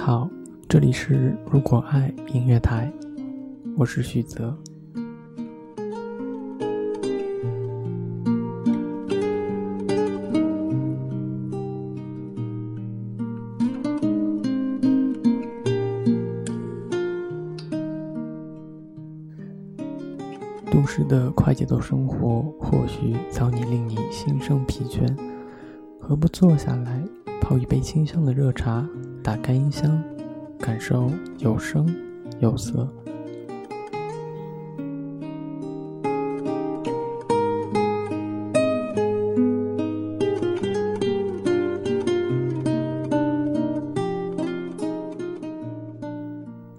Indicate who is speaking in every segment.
Speaker 1: 好，这里是如果爱音乐台，我是许泽。都市的快节奏生活或许早已令你心生疲倦，何不坐下来泡一杯清香的热茶？打开音箱，感受有声有色。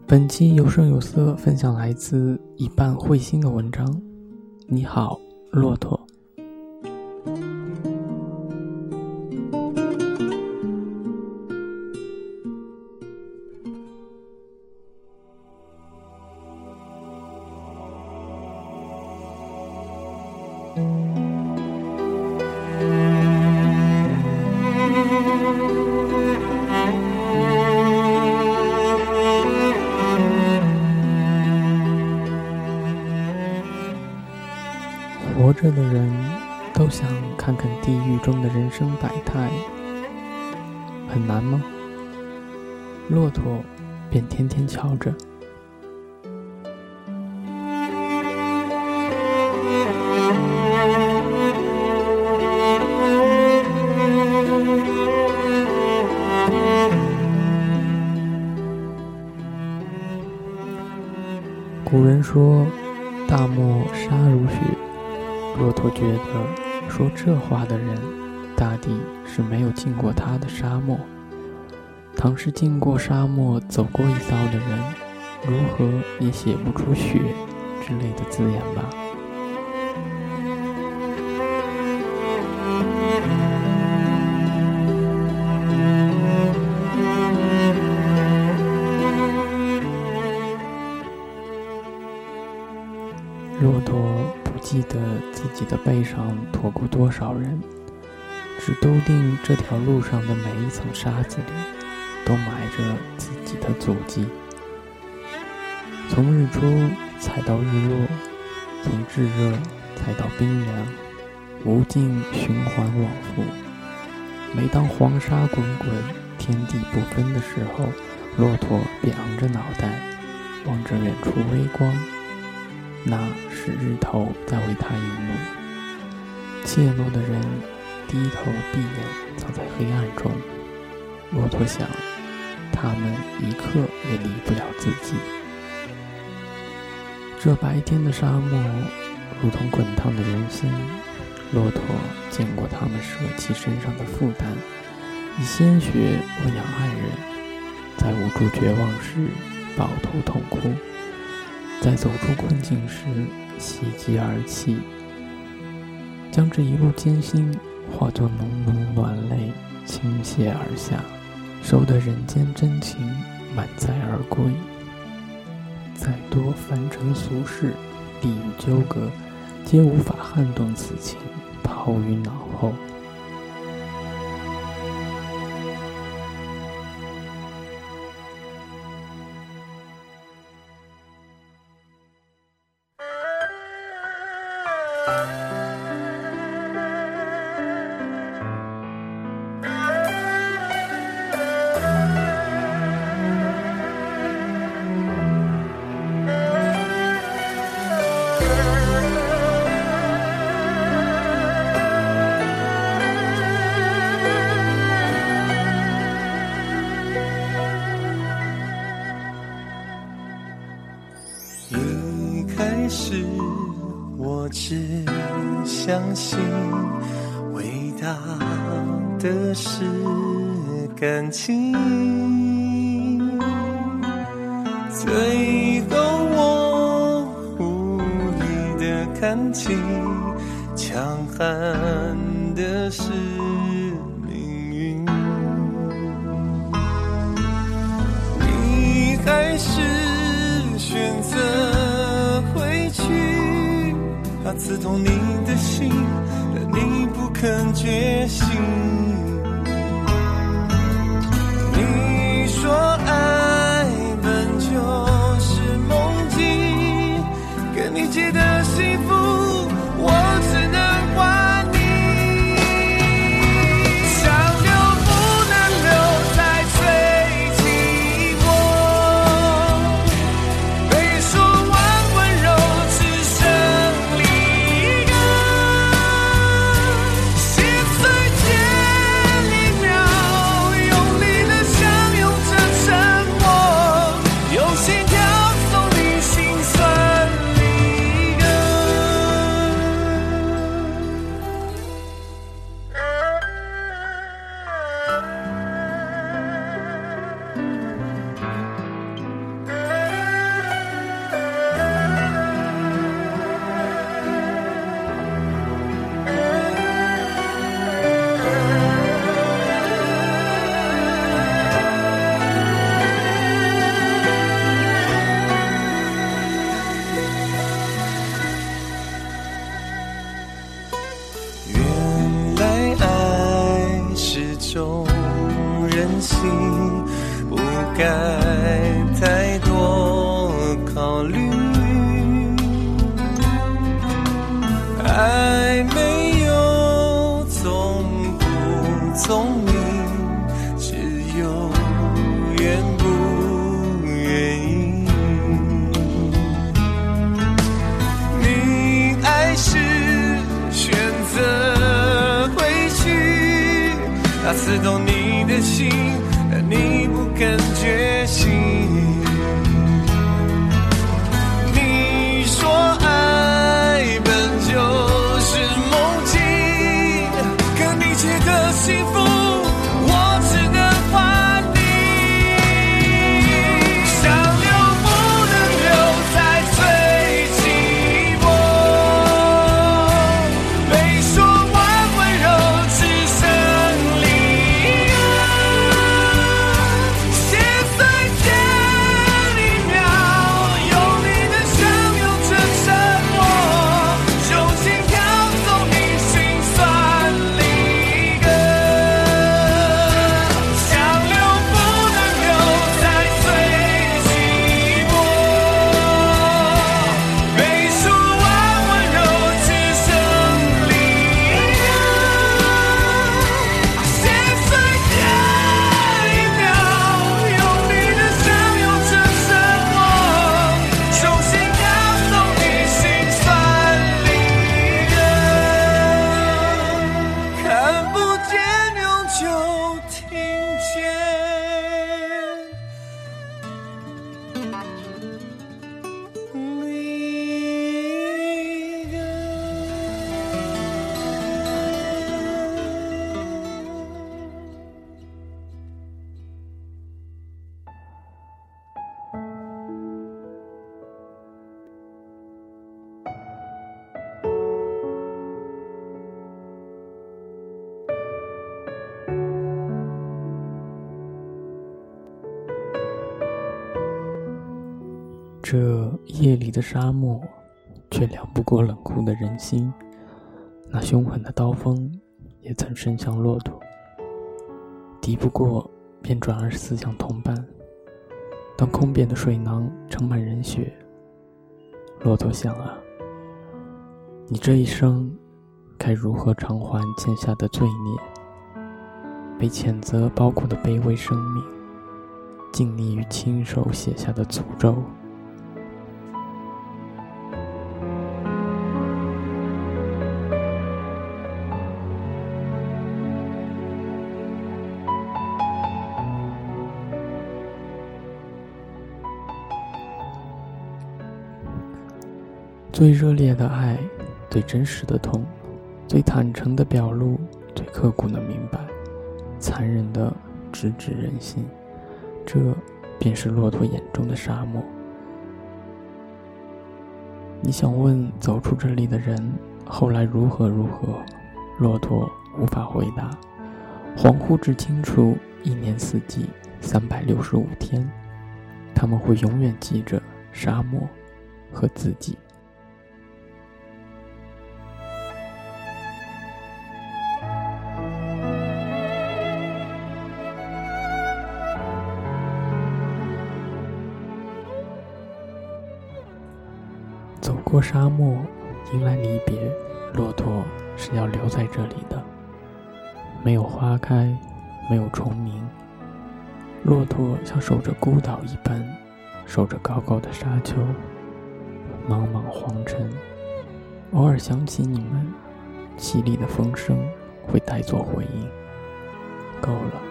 Speaker 1: 本期有声有色分享来自一半彗星的文章。你好，骆驼。活着的人都想看看地狱中的人生百态，很难吗？骆驼便天天瞧着。古人说：“大漠沙如雪。”骆驼觉得说这话的人，大抵是没有进过他的沙漠。倘是进过沙漠、走过一遭的人，如何也写不出“雪”之类的字眼吧。骆驼记得自己的背上驮过多少人，只笃定这条路上的每一层沙子里都埋着自己的足迹。从日出踩到日落，从炙热踩到冰凉，无尽循环往复。每当黄沙滚滚、天地不分的时候，骆驼便昂着脑袋，望着远处微光。那是日头在为他引路，怯懦的人低头闭眼，藏在黑暗中。骆驼想，他们一刻也离不了自己。这白天的沙漠，如同滚烫的人心。骆驼见过他们舍弃身上的负担，以鲜血喂养爱人，在无助绝望时抱头痛哭。在走出困境时，喜极而泣，将这一路艰辛化作浓浓暖泪倾泻而下，收得人间真情满载而归。再多凡尘俗世、地狱纠葛，皆无法撼动此情，抛于脑后。夜开始。
Speaker 2: 我只相信伟大的是感情，最后我无力的看清，强悍的是命运。你还是刺痛你。的心，但你不肯觉醒。你说爱本就是梦境，跟你借的心
Speaker 1: 这夜里的沙漠，却凉不过冷酷的人心。那凶狠的刀锋，也曾伸向骆驼。敌不过，便转而撕向同伴。当空变的水囊盛满人血，骆驼想啊，你这一生该如何偿还欠下的罪孽？被谴责包裹的卑微生命，尽力于亲手写下的诅咒。最热烈的爱，最真实的痛，最坦诚的表露，最刻骨的明白，残忍的直指人心。这便是骆驼眼中的沙漠。你想问走出这里的人后来如何如何？骆驼无法回答，恍惚只清楚一年四季，三百六十五天，他们会永远记着沙漠和自己。沙漠，迎来离别，骆驼是要留在这里的。没有花开，没有虫鸣，骆驼像守着孤岛一般，守着高高的沙丘，茫茫黄尘。偶尔想起你们，凄厉的风声会带作回应。够了，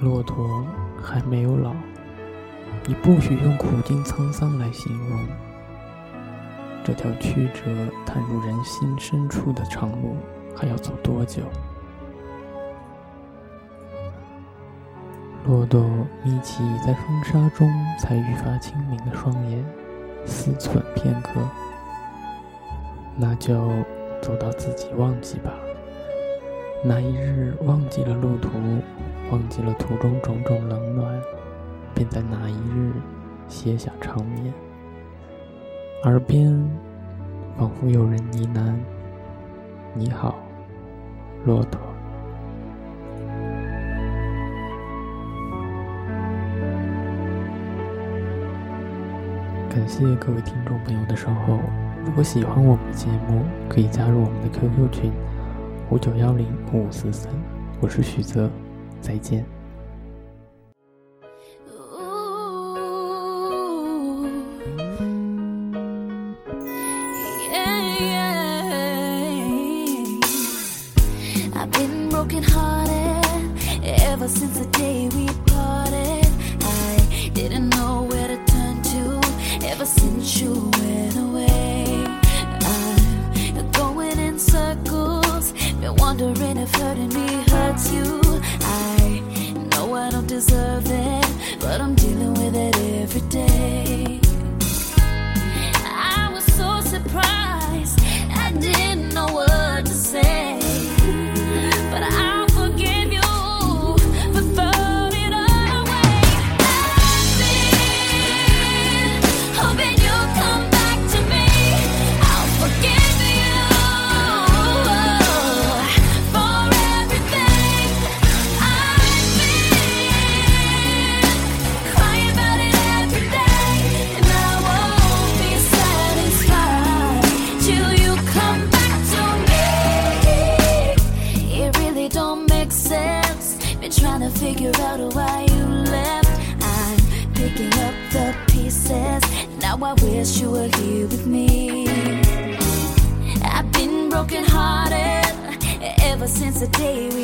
Speaker 1: 骆驼还没有老。你不许用苦尽沧桑来形容这条曲折探入人心深处的长路，还要走多久？骆驼眯起在风沙中才愈发清明的双眼，思忖片刻，那就走到自己忘记吧。那一日忘记了路途，忘记了途中种种冷暖。便在哪一日歇下长眠，耳边仿佛有人呢喃：“你好，骆驼。”感谢各位听众朋友的守候。如果喜欢我们的节目，可以加入我们的 QQ 群：五九幺零五五四三。我是许泽，再见。
Speaker 3: Since the day. We